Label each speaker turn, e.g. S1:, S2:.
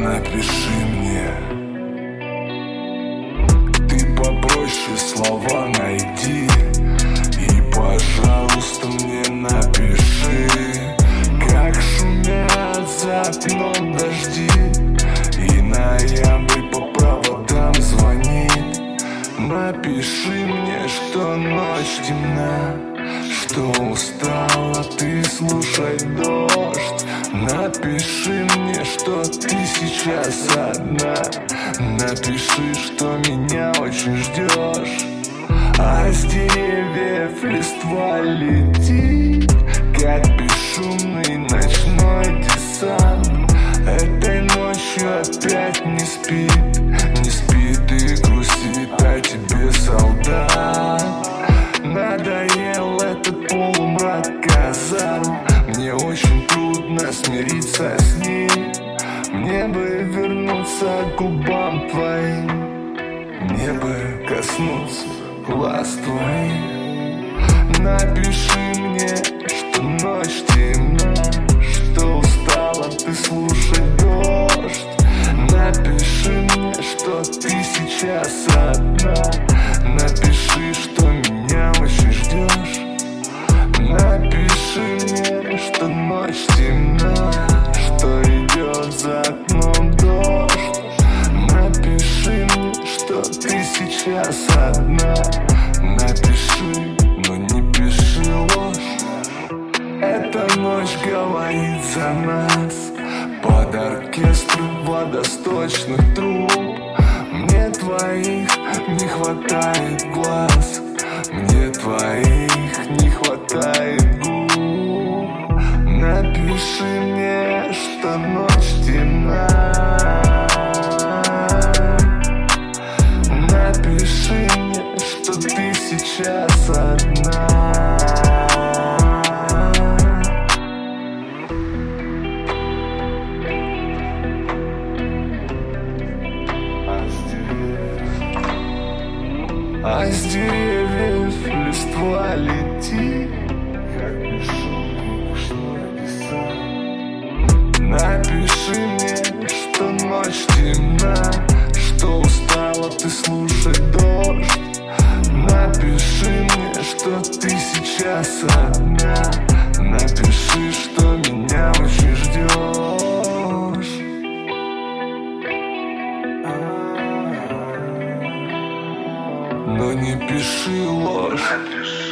S1: напиши мне. Ты попроще слова найди И, пожалуйста, мне напиши. Как шумят за окном дожди И ноябрь по проводам звони. Напиши мне, что ночь темна Что устала ты слушать дождь Напиши мне, что ты сейчас одна. Напиши, что меня очень ждешь А с деревьев листва летит. Как бесшумный ночной десант. Этой ночью опять не спит смириться с ним Мне бы вернуться к губам твоим. Мне бы коснуться глаз твоих. Напиши мне, что ночь темна Что устала ты слушать дождь Напиши мне, что ты сейчас одна. Напиши, что меня очень ждешь. Напиши мне, что ночь темна ночь говорит за нас. Под оркестр водосточных труб. Мне твоих не хватает глаз. Мне твоих не хватает губ. Напиши мне, что ночь темна. Напиши мне, что ты сейчас одна А с деревьев листва летит. Как бесшумный ночной десант Напиши мне, что ночь темна Что устала ты слушать дождь. Напиши мне, что ты сейчас одна. Напиши, что
S2: не пиши ложь.